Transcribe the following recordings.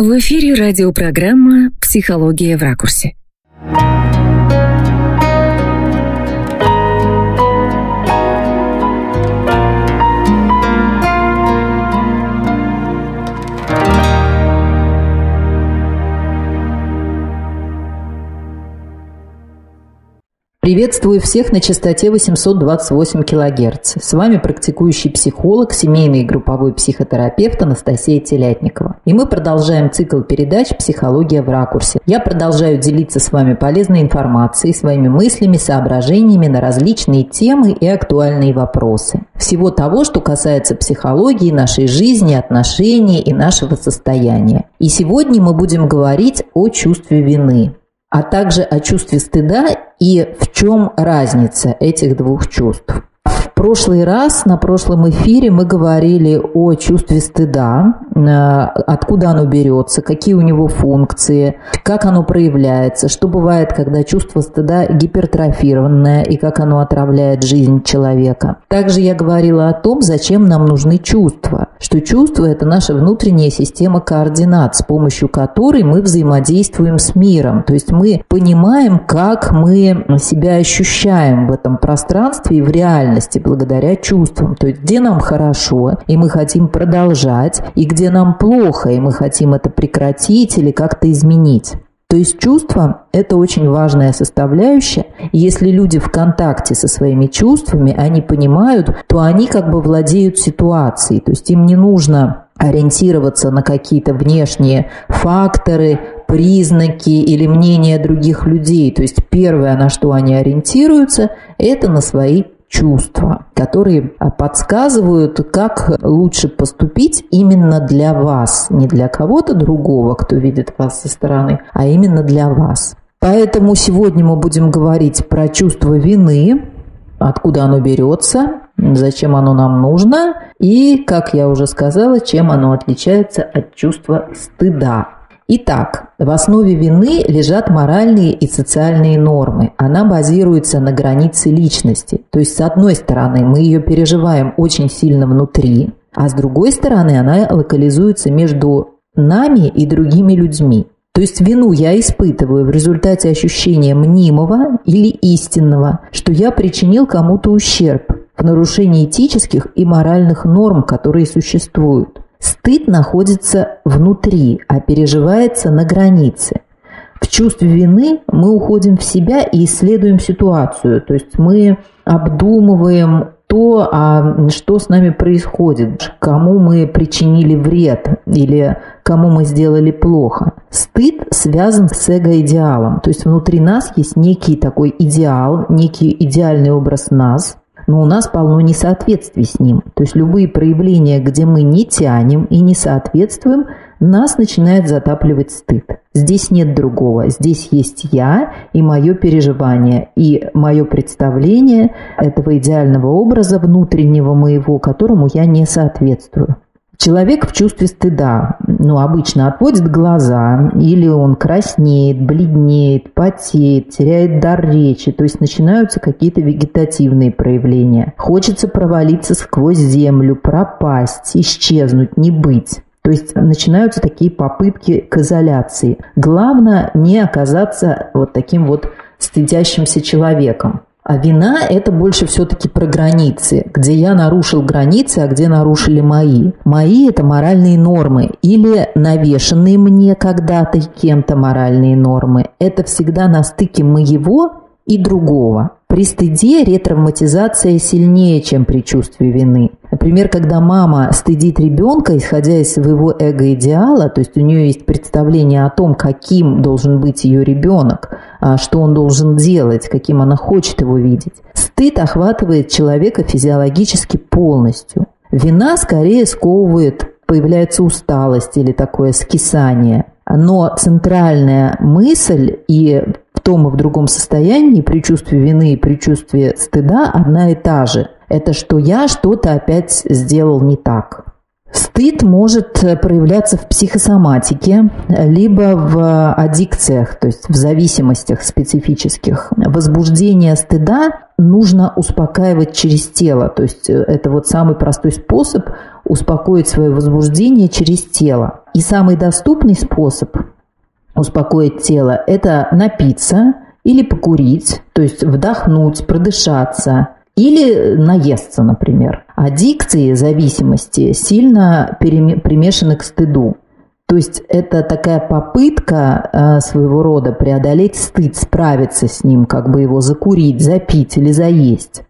В эфире радиопрограмма «Психология в ракурсе». Приветствую всех на частоте 828 кГц. С вами практикующий психолог, семейный и групповой психотерапевт Анастасия Телятникова. И мы продолжаем цикл передач «Психология в ракурсе». Я продолжаю делиться с вами полезной информацией, своими мыслями, соображениями на различные темы и актуальные вопросы. Всего того, что касается психологии, нашей жизни, отношений и нашего состояния. И сегодня мы будем говорить о чувстве вины а также о чувстве стыда и в чем разница этих двух чувств. Прошлый раз, на прошлом эфире мы говорили о чувстве стыда, э, откуда оно берется, какие у него функции, как оно проявляется, что бывает, когда чувство стыда гипертрофированное и как оно отравляет жизнь человека. Также я говорила о том, зачем нам нужны чувства, что чувство – это наша внутренняя система координат, с помощью которой мы взаимодействуем с миром. То есть мы понимаем, как мы себя ощущаем в этом пространстве и в реальности благодаря чувствам. То есть где нам хорошо, и мы хотим продолжать, и где нам плохо, и мы хотим это прекратить или как-то изменить. То есть чувство – это очень важная составляющая. Если люди в контакте со своими чувствами, они понимают, то они как бы владеют ситуацией. То есть им не нужно ориентироваться на какие-то внешние факторы, признаки или мнения других людей. То есть первое, на что они ориентируются, это на свои чувства, которые а, подсказывают, как лучше поступить именно для вас, не для кого-то другого, кто видит вас со стороны, а именно для вас. Поэтому сегодня мы будем говорить про чувство вины, откуда оно берется, зачем оно нам нужно и, как я уже сказала, чем оно отличается от чувства стыда. Итак, в основе вины лежат моральные и социальные нормы. Она базируется на границе личности. То есть, с одной стороны, мы ее переживаем очень сильно внутри, а с другой стороны, она локализуется между нами и другими людьми. То есть вину я испытываю в результате ощущения мнимого или истинного, что я причинил кому-то ущерб в нарушении этических и моральных норм, которые существуют. Стыд находится внутри, а переживается на границе. В чувстве вины мы уходим в себя и исследуем ситуацию. То есть мы обдумываем то, а что с нами происходит, кому мы причинили вред или кому мы сделали плохо. Стыд связан с эго-идеалом. То есть внутри нас есть некий такой идеал, некий идеальный образ нас – но у нас полно несоответствий с ним. То есть любые проявления, где мы не тянем и не соответствуем, нас начинает затапливать стыд. Здесь нет другого. Здесь есть я и мое переживание, и мое представление этого идеального образа внутреннего моего, которому я не соответствую. Человек в чувстве стыда, ну, обычно отводит глаза, или он краснеет, бледнеет, потеет, теряет дар речи, то есть начинаются какие-то вегетативные проявления. Хочется провалиться сквозь землю, пропасть, исчезнуть, не быть. То есть начинаются такие попытки к изоляции. Главное не оказаться вот таким вот стыдящимся человеком. А вина – это больше все-таки про границы, где я нарушил границы, а где нарушили мои. Мои – это моральные нормы или навешенные мне когда-то кем-то моральные нормы. Это всегда на стыке моего и другого. При стыде ретравматизация сильнее, чем при чувстве вины. Например, когда мама стыдит ребенка, исходя из своего эго-идеала, то есть у нее есть представление о том, каким должен быть ее ребенок, а что он должен делать, каким она хочет его видеть. Стыд охватывает человека физиологически полностью. Вина скорее сковывает, появляется усталость или такое скисание. Но центральная мысль и том в другом состоянии при чувстве вины и при чувстве стыда одна и та же. Это что я что-то опять сделал не так. Стыд может проявляться в психосоматике, либо в аддикциях, то есть в зависимостях специфических. Возбуждение стыда нужно успокаивать через тело, то есть это вот самый простой способ успокоить свое возбуждение через тело. И самый доступный способ успокоить тело – это напиться или покурить, то есть вдохнуть, продышаться, или наесться, например. Аддикции, зависимости сильно примешаны к стыду. То есть это такая попытка э, своего рода преодолеть стыд, справиться с ним, как бы его закурить, запить или заесть.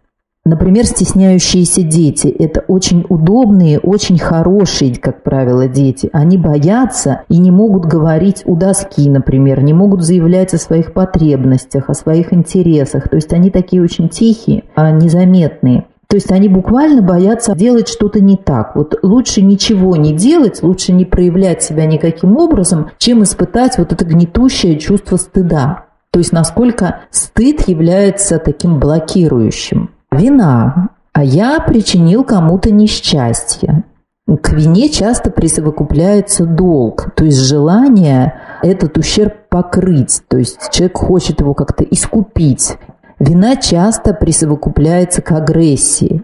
Например, стесняющиеся дети – это очень удобные, очень хорошие, как правило, дети. Они боятся и не могут говорить у доски, например, не могут заявлять о своих потребностях, о своих интересах. То есть они такие очень тихие, а незаметные. То есть они буквально боятся делать что-то не так. Вот лучше ничего не делать, лучше не проявлять себя никаким образом, чем испытать вот это гнетущее чувство стыда. То есть насколько стыд является таким блокирующим. Вина. А я причинил кому-то несчастье. К вине часто присовокупляется долг, то есть желание этот ущерб покрыть, то есть человек хочет его как-то искупить. Вина часто присовокупляется к агрессии.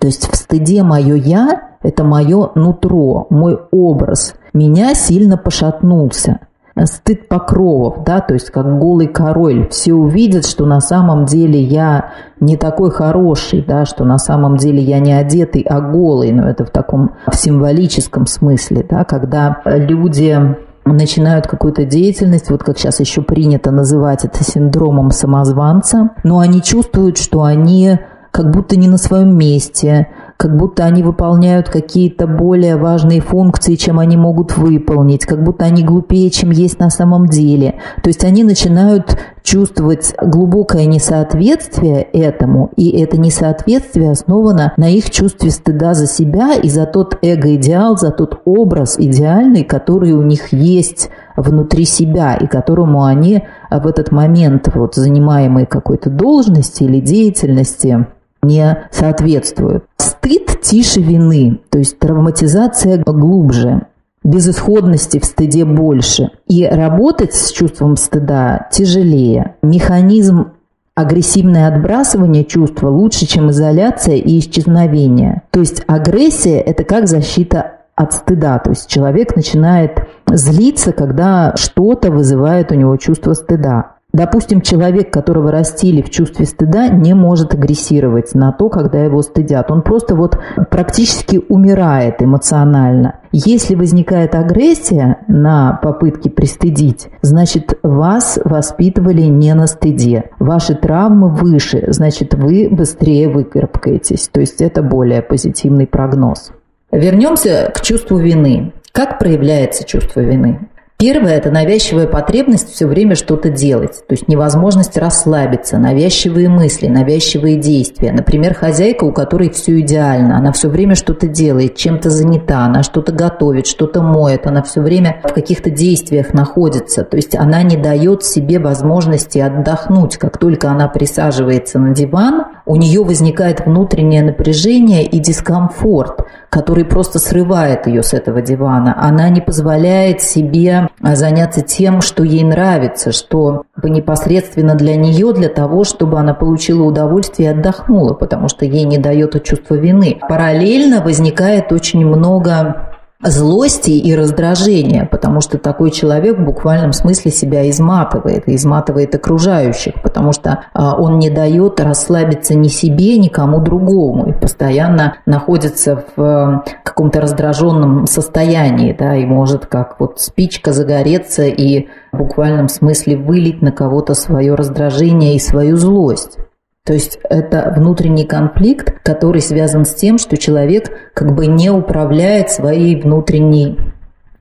То есть в стыде мое «я» – это мое нутро, мой образ. Меня сильно пошатнулся стыд покровов, да, то есть как голый король. Все увидят, что на самом деле я не такой хороший, да, что на самом деле я не одетый, а голый, но это в таком в символическом смысле, да, когда люди начинают какую-то деятельность, вот как сейчас еще принято называть это синдромом самозванца, но они чувствуют, что они как будто не на своем месте, как будто они выполняют какие-то более важные функции, чем они могут выполнить, как будто они глупее, чем есть на самом деле. То есть они начинают чувствовать глубокое несоответствие этому, и это несоответствие основано на их чувстве стыда за себя и за тот эго-идеал, за тот образ идеальный, который у них есть внутри себя и которому они в этот момент вот занимаемой какой-то должности или деятельности не соответствуют. Стыд тише вины, то есть травматизация глубже безысходности в стыде больше. И работать с чувством стыда тяжелее. Механизм агрессивное отбрасывание чувства лучше, чем изоляция и исчезновение. То есть агрессия – это как защита от стыда. То есть человек начинает злиться, когда что-то вызывает у него чувство стыда. Допустим, человек, которого растили в чувстве стыда, не может агрессировать на то, когда его стыдят. Он просто вот практически умирает эмоционально. Если возникает агрессия на попытке пристыдить, значит, вас воспитывали не на стыде. Ваши травмы выше, значит, вы быстрее выкарабкаетесь. То есть это более позитивный прогноз. Вернемся к чувству вины. Как проявляется чувство вины? Первое – это навязчивая потребность все время что-то делать, то есть невозможность расслабиться, навязчивые мысли, навязчивые действия. Например, хозяйка, у которой все идеально, она все время что-то делает, чем-то занята, она что-то готовит, что-то моет, она все время в каких-то действиях находится, то есть она не дает себе возможности отдохнуть. Как только она присаживается на диван, у нее возникает внутреннее напряжение и дискомфорт, который просто срывает ее с этого дивана. Она не позволяет себе а заняться тем, что ей нравится, что непосредственно для нее, для того, чтобы она получила удовольствие и отдохнула, потому что ей не дает чувство вины. Параллельно возникает очень много злости и раздражения, потому что такой человек в буквальном смысле себя изматывает, изматывает окружающих, потому что а, он не дает расслабиться ни себе, ни кому другому, и постоянно находится в а, каком-то раздраженном состоянии, да, и может как вот спичка загореться и в буквальном смысле вылить на кого-то свое раздражение и свою злость. То есть это внутренний конфликт, который связан с тем, что человек как бы не управляет своей внутренней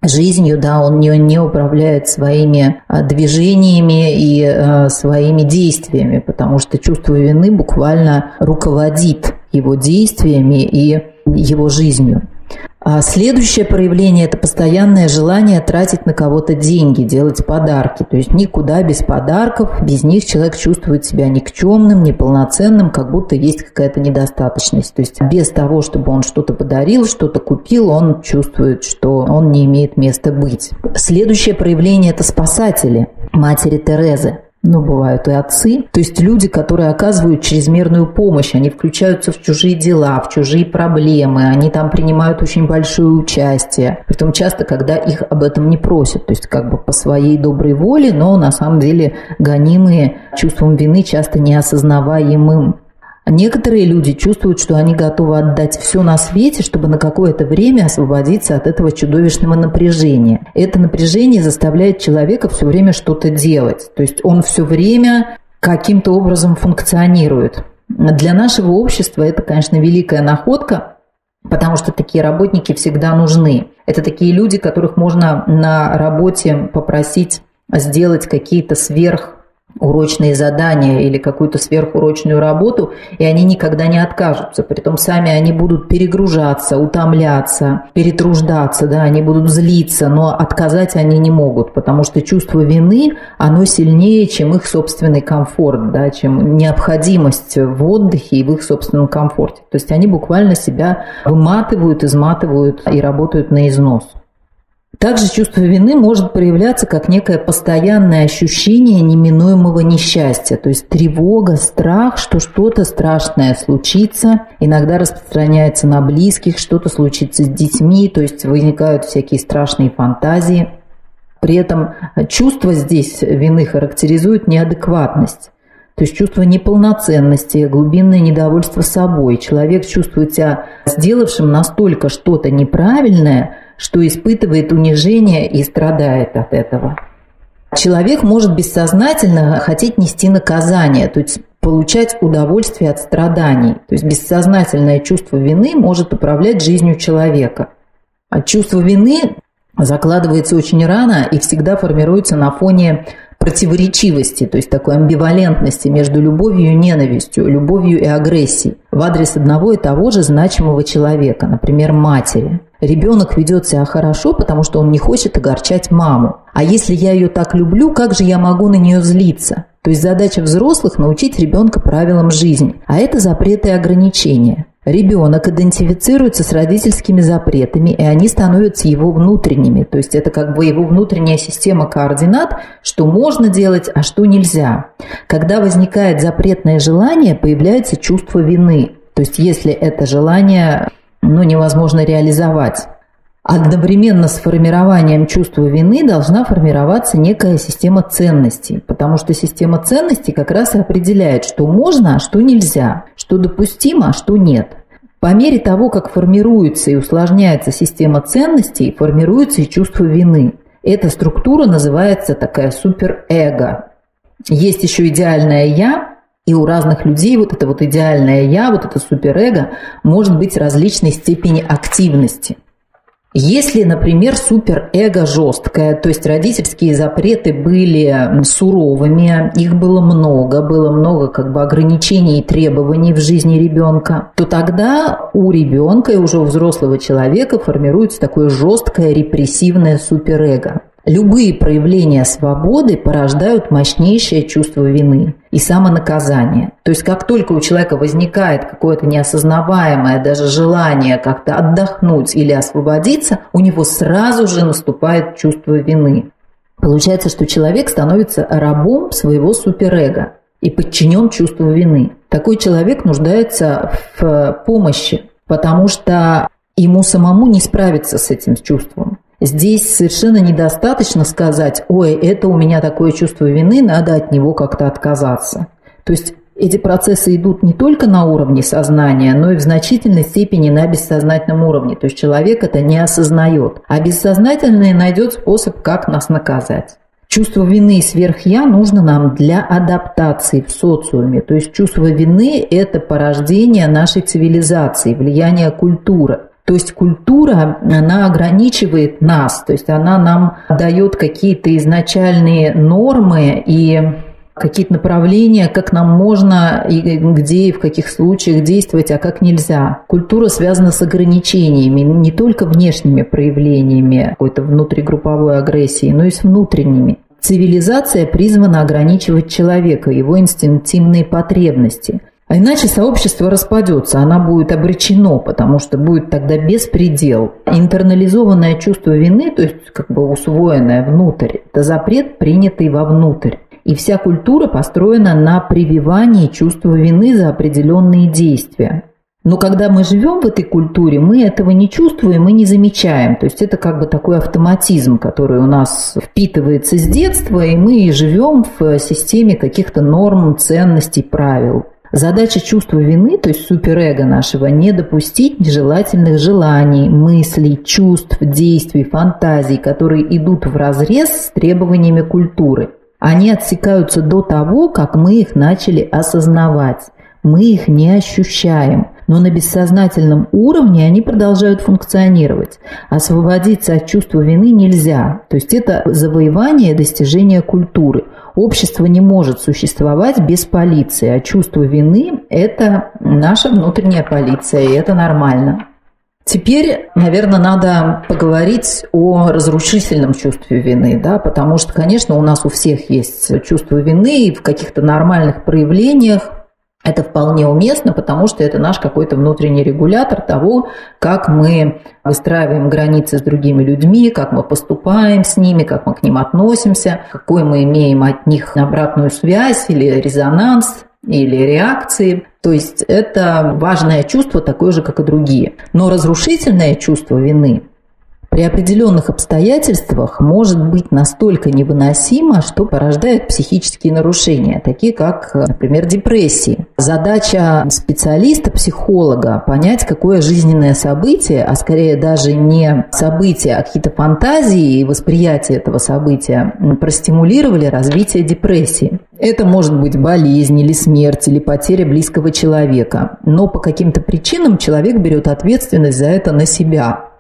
жизнью, да, он не, не управляет своими а, движениями и а, своими действиями, потому что чувство вины буквально руководит его действиями и его жизнью. А следующее проявление – это постоянное желание тратить на кого-то деньги, делать подарки. То есть никуда без подарков, без них человек чувствует себя никчемным, неполноценным, как будто есть какая-то недостаточность. То есть без того, чтобы он что-то подарил, что-то купил, он чувствует, что он не имеет места быть. Следующее проявление – это спасатели матери Терезы ну, бывают и отцы, то есть люди, которые оказывают чрезмерную помощь, они включаются в чужие дела, в чужие проблемы, они там принимают очень большое участие, притом часто, когда их об этом не просят, то есть как бы по своей доброй воле, но на самом деле гонимые чувством вины, часто неосознаваемым Некоторые люди чувствуют, что они готовы отдать все на свете, чтобы на какое-то время освободиться от этого чудовищного напряжения. Это напряжение заставляет человека все время что-то делать. То есть он все время каким-то образом функционирует. Для нашего общества это, конечно, великая находка, потому что такие работники всегда нужны. Это такие люди, которых можно на работе попросить сделать какие-то сверх урочные задания или какую-то сверхурочную работу, и они никогда не откажутся. Притом сами они будут перегружаться, утомляться, перетруждаться, да, они будут злиться, но отказать они не могут, потому что чувство вины, оно сильнее, чем их собственный комфорт, да, чем необходимость в отдыхе и в их собственном комфорте. То есть они буквально себя выматывают, изматывают и работают на износ. Также чувство вины может проявляться как некое постоянное ощущение неминуемого несчастья, то есть тревога, страх, что что-то страшное случится, иногда распространяется на близких, что-то случится с детьми, то есть возникают всякие страшные фантазии. При этом чувство здесь вины характеризует неадекватность. То есть чувство неполноценности, глубинное недовольство собой. Человек чувствует себя сделавшим настолько что-то неправильное, что испытывает унижение и страдает от этого. Человек может бессознательно хотеть нести наказание, то есть получать удовольствие от страданий. То есть бессознательное чувство вины может управлять жизнью человека. А чувство вины закладывается очень рано и всегда формируется на фоне противоречивости, то есть такой амбивалентности между любовью и ненавистью, любовью и агрессией в адрес одного и того же значимого человека, например, матери. Ребенок ведет себя хорошо, потому что он не хочет огорчать маму. А если я ее так люблю, как же я могу на нее злиться? То есть задача взрослых – научить ребенка правилам жизни, а это запреты и ограничения. Ребенок идентифицируется с родительскими запретами, и они становятся его внутренними. То есть это как бы его внутренняя система координат, что можно делать, а что нельзя. Когда возникает запретное желание, появляется чувство вины. То есть если это желание ну, невозможно реализовать. Одновременно с формированием чувства вины должна формироваться некая система ценностей, потому что система ценностей как раз и определяет, что можно, а что нельзя, что допустимо, а что нет. По мере того, как формируется и усложняется система ценностей, формируется и чувство вины. Эта структура называется такая суперэго. Есть еще идеальное «я», и у разных людей вот это вот идеальное «я», вот это суперэго может быть различной степени активности – если, например, суперэго жесткое, то есть родительские запреты были суровыми, их было много, было много как бы ограничений и требований в жизни ребенка, то тогда у ребенка и уже у взрослого человека формируется такое жесткое репрессивное суперэго. Любые проявления свободы порождают мощнейшее чувство вины и самонаказание. То есть как только у человека возникает какое-то неосознаваемое даже желание как-то отдохнуть или освободиться, у него сразу же наступает чувство вины. Получается, что человек становится рабом своего суперэго и подчинен чувству вины. Такой человек нуждается в помощи, потому что ему самому не справиться с этим чувством. Здесь совершенно недостаточно сказать, ой, это у меня такое чувство вины, надо от него как-то отказаться. То есть эти процессы идут не только на уровне сознания, но и в значительной степени на бессознательном уровне. То есть человек это не осознает. А бессознательное найдет способ, как нас наказать. Чувство вины и сверх-я нужно нам для адаптации в социуме. То есть чувство вины – это порождение нашей цивилизации, влияние культуры. То есть культура, она ограничивает нас, то есть она нам дает какие-то изначальные нормы и какие-то направления, как нам можно и где и в каких случаях действовать, а как нельзя. Культура связана с ограничениями, не только внешними проявлениями какой-то внутригрупповой агрессии, но и с внутренними. Цивилизация призвана ограничивать человека, его инстинктивные потребности. А иначе сообщество распадется, она будет обречено, потому что будет тогда беспредел. Интернализованное чувство вины, то есть как бы усвоенное внутрь, это запрет, принятый вовнутрь. И вся культура построена на прививании чувства вины за определенные действия. Но когда мы живем в этой культуре, мы этого не чувствуем и не замечаем. То есть это как бы такой автоматизм, который у нас впитывается с детства, и мы живем в системе каких-то норм, ценностей, правил. Задача чувства вины, то есть суперэго нашего, не допустить нежелательных желаний, мыслей, чувств, действий, фантазий, которые идут в разрез с требованиями культуры. Они отсекаются до того, как мы их начали осознавать. Мы их не ощущаем, но на бессознательном уровне они продолжают функционировать. Освободиться от чувства вины нельзя. То есть это завоевание достижение культуры. Общество не может существовать без полиции, а чувство вины – это наша внутренняя полиция, и это нормально. Теперь, наверное, надо поговорить о разрушительном чувстве вины, да, потому что, конечно, у нас у всех есть чувство вины, и в каких-то нормальных проявлениях это вполне уместно, потому что это наш какой-то внутренний регулятор того, как мы выстраиваем границы с другими людьми, как мы поступаем с ними, как мы к ним относимся, какой мы имеем от них обратную связь или резонанс или реакции. То есть это важное чувство, такое же, как и другие. Но разрушительное чувство вины при определенных обстоятельствах может быть настолько невыносимо, что порождает психические нарушения, такие как, например, депрессии. Задача специалиста, психолога понять, какое жизненное событие, а скорее даже не событие, а какие-то фантазии и восприятие этого события простимулировали развитие депрессии. Это может быть болезнь или смерть, или потеря близкого человека. Но по каким-то причинам человек берет ответственность за это на себя.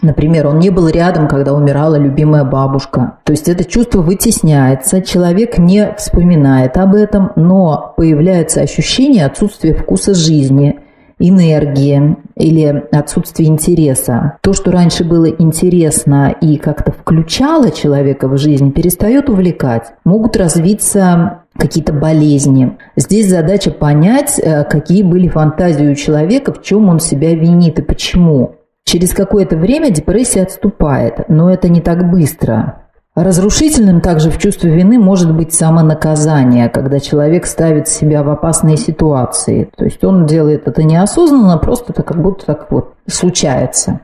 Например, он не был рядом, когда умирала любимая бабушка. То есть это чувство вытесняется, человек не вспоминает об этом, но появляется ощущение отсутствия вкуса жизни, энергии или отсутствие интереса. То, что раньше было интересно и как-то включало человека в жизнь, перестает увлекать. Могут развиться какие-то болезни. Здесь задача понять, э, какие были фантазии у человека, в чем он себя винит и почему. Через какое-то время депрессия отступает, но это не так быстро. Разрушительным также в чувстве вины может быть самонаказание, когда человек ставит себя в опасные ситуации. То есть он делает это неосознанно, просто это как будто так вот случается.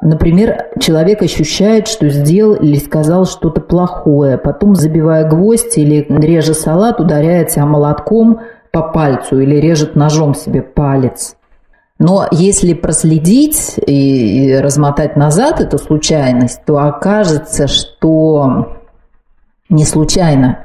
Например, человек ощущает, что сделал или сказал что-то плохое, потом, забивая гвоздь или реже салат, ударяется молотком по пальцу или режет ножом себе палец. Но если проследить и размотать назад эту случайность, то окажется, что не случайно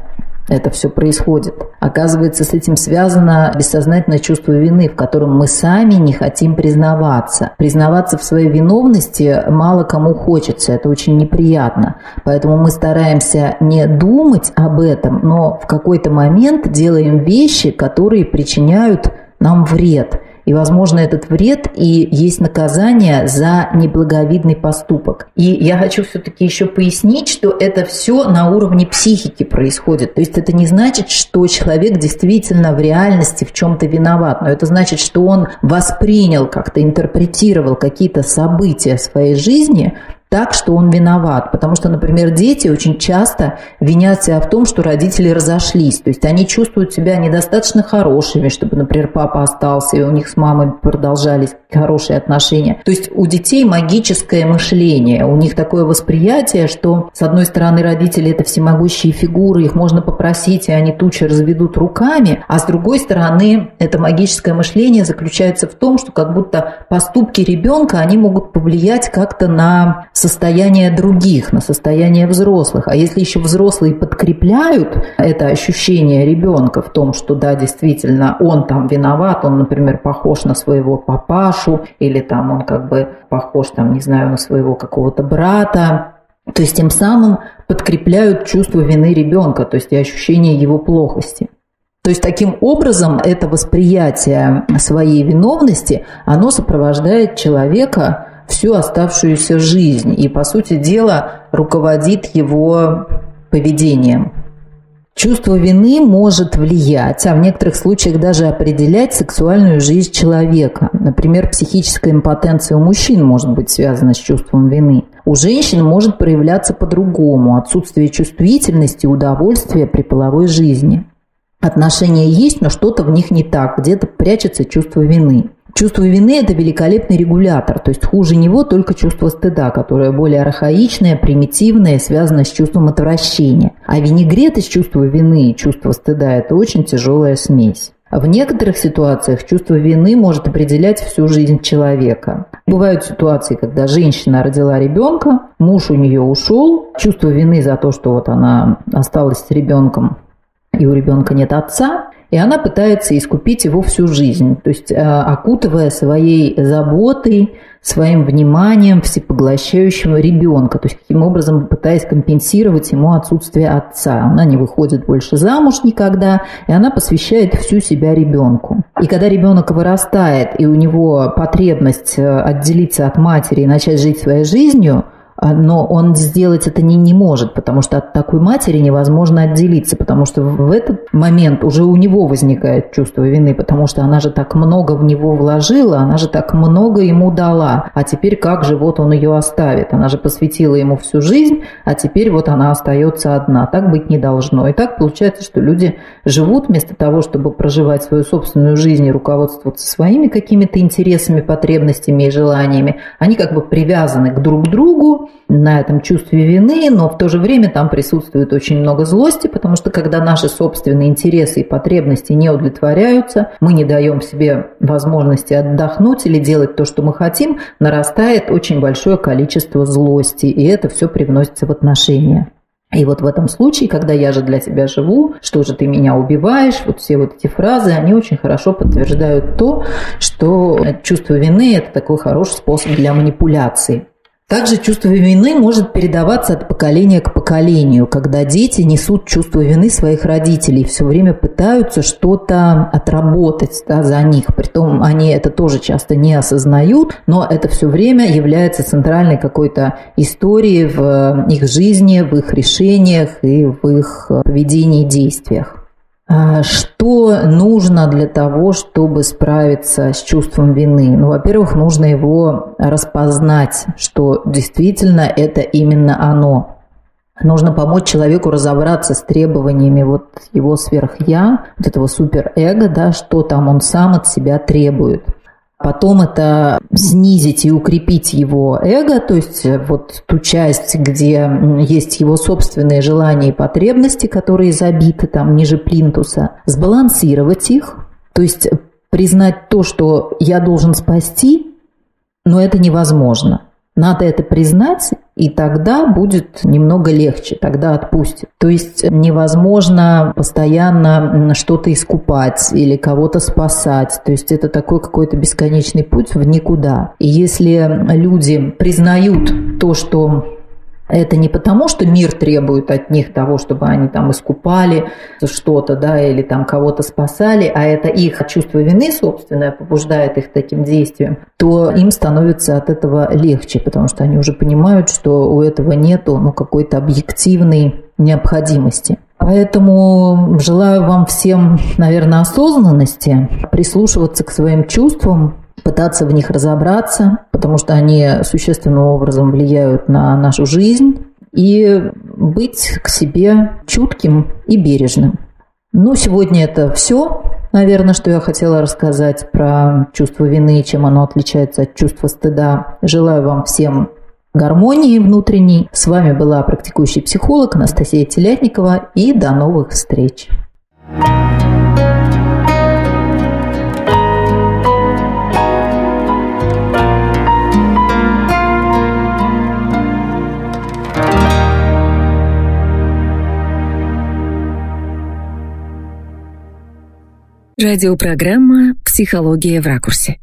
это все происходит. Оказывается, с этим связано бессознательное чувство вины, в котором мы сами не хотим признаваться. Признаваться в своей виновности мало кому хочется, это очень неприятно. Поэтому мы стараемся не думать об этом, но в какой-то момент делаем вещи, которые причиняют нам вред – и, возможно, этот вред и есть наказание за неблаговидный поступок. И я хочу все-таки еще пояснить, что это все на уровне психики происходит. То есть это не значит, что человек действительно в реальности в чем-то виноват, но это значит, что он воспринял, как-то интерпретировал какие-то события своей жизни так, что он виноват. Потому что, например, дети очень часто винят себя в том, что родители разошлись. То есть они чувствуют себя недостаточно хорошими, чтобы, например, папа остался, и у них с мамой продолжались хорошие отношения. То есть у детей магическое мышление, у них такое восприятие, что, с одной стороны, родители – это всемогущие фигуры, их можно попросить, и они тучи разведут руками, а с другой стороны, это магическое мышление заключается в том, что как будто поступки ребенка, они могут повлиять как-то на состояние других, на состояние взрослых. А если еще взрослые подкрепляют это ощущение ребенка в том, что да, действительно, он там виноват, он, например, похож на своего папашу, или там он как бы похож, там, не знаю, на своего какого-то брата, То есть тем самым подкрепляют чувство вины ребенка, то есть и ощущение его плохости. То есть таким образом это восприятие своей виновности, оно сопровождает человека всю оставшуюся жизнь и, по сути дела, руководит его поведением. Чувство вины может влиять, а в некоторых случаях даже определять сексуальную жизнь человека. Например, психическая импотенция у мужчин может быть связана с чувством вины. У женщин может проявляться по-другому – отсутствие чувствительности, удовольствия при половой жизни. Отношения есть, но что-то в них не так, где-то прячется чувство вины. Чувство вины – это великолепный регулятор, то есть хуже него только чувство стыда, которое более архаичное, примитивное, связано с чувством отвращения. А винегрет из чувства вины и чувства стыда – это очень тяжелая смесь. В некоторых ситуациях чувство вины может определять всю жизнь человека. Бывают ситуации, когда женщина родила ребенка, муж у нее ушел, чувство вины за то, что вот она осталась с ребенком, и у ребенка нет отца, и она пытается искупить его всю жизнь, то есть э, окутывая своей заботой, своим вниманием всепоглощающего ребенка, то есть каким образом пытаясь компенсировать ему отсутствие отца. Она не выходит больше замуж никогда, и она посвящает всю себя ребенку. И когда ребенок вырастает, и у него потребность э, отделиться от матери и начать жить своей жизнью, но он сделать это не, не может, потому что от такой матери невозможно отделиться, потому что в этот момент уже у него возникает чувство вины, потому что она же так много в него вложила, она же так много ему дала, а теперь как же вот он ее оставит? Она же посвятила ему всю жизнь, а теперь вот она остается одна. Так быть не должно. И так получается, что люди живут вместо того, чтобы проживать свою собственную жизнь и руководствоваться своими какими-то интересами, потребностями и желаниями, они как бы привязаны к друг другу, на этом чувстве вины, но в то же время там присутствует очень много злости, потому что когда наши собственные интересы и потребности не удовлетворяются, мы не даем себе возможности отдохнуть или делать то, что мы хотим, нарастает очень большое количество злости, и это все привносится в отношения. И вот в этом случае, когда я же для тебя живу, что же ты меня убиваешь, вот все вот эти фразы, они очень хорошо подтверждают то, что чувство вины – это такой хороший способ для манипуляции. Также чувство вины может передаваться от поколения к поколению, когда дети несут чувство вины своих родителей, все время пытаются что-то отработать да, за них. Притом они это тоже часто не осознают, но это все время является центральной какой-то историей в их жизни, в их решениях и в их поведении и действиях. А, что нужно для того, чтобы справиться с чувством вины? Ну, во-первых, нужно его распознать, что действительно это именно оно. Нужно помочь человеку разобраться с требованиями вот его сверх-я, вот этого суперэго, да, что там он сам от себя требует. Потом это снизить и укрепить его эго, то есть э, вот ту часть, где есть его собственные желания и потребности, которые забиты там ниже плинтуса, сбалансировать их, то есть признать то, что я должен спасти, но это невозможно. Надо это признать, и тогда будет немного легче, тогда отпустит. То есть невозможно постоянно что-то искупать или кого-то спасать. То есть это такой какой-то бесконечный путь в никуда. И если люди признают то, что это не потому, что мир требует от них того, чтобы они там искупали что-то, да, или там кого-то спасали, а это их чувство вины собственное побуждает их таким действием, то им становится от этого легче, потому что они уже понимают, что у этого нету ну, какой-то объективной необходимости. Поэтому желаю вам всем, наверное, осознанности, прислушиваться к своим чувствам, пытаться в них разобраться, потому что они существенным образом влияют на нашу жизнь, и быть к себе чутким и бережным. Ну, сегодня это все, наверное, что я хотела рассказать про чувство вины чем оно отличается от чувства стыда. Желаю вам всем гармонии внутренней. С вами была практикующий психолог Анастасия Телятникова и до новых встреч. Радиопрограмма «Психология в ракурсе».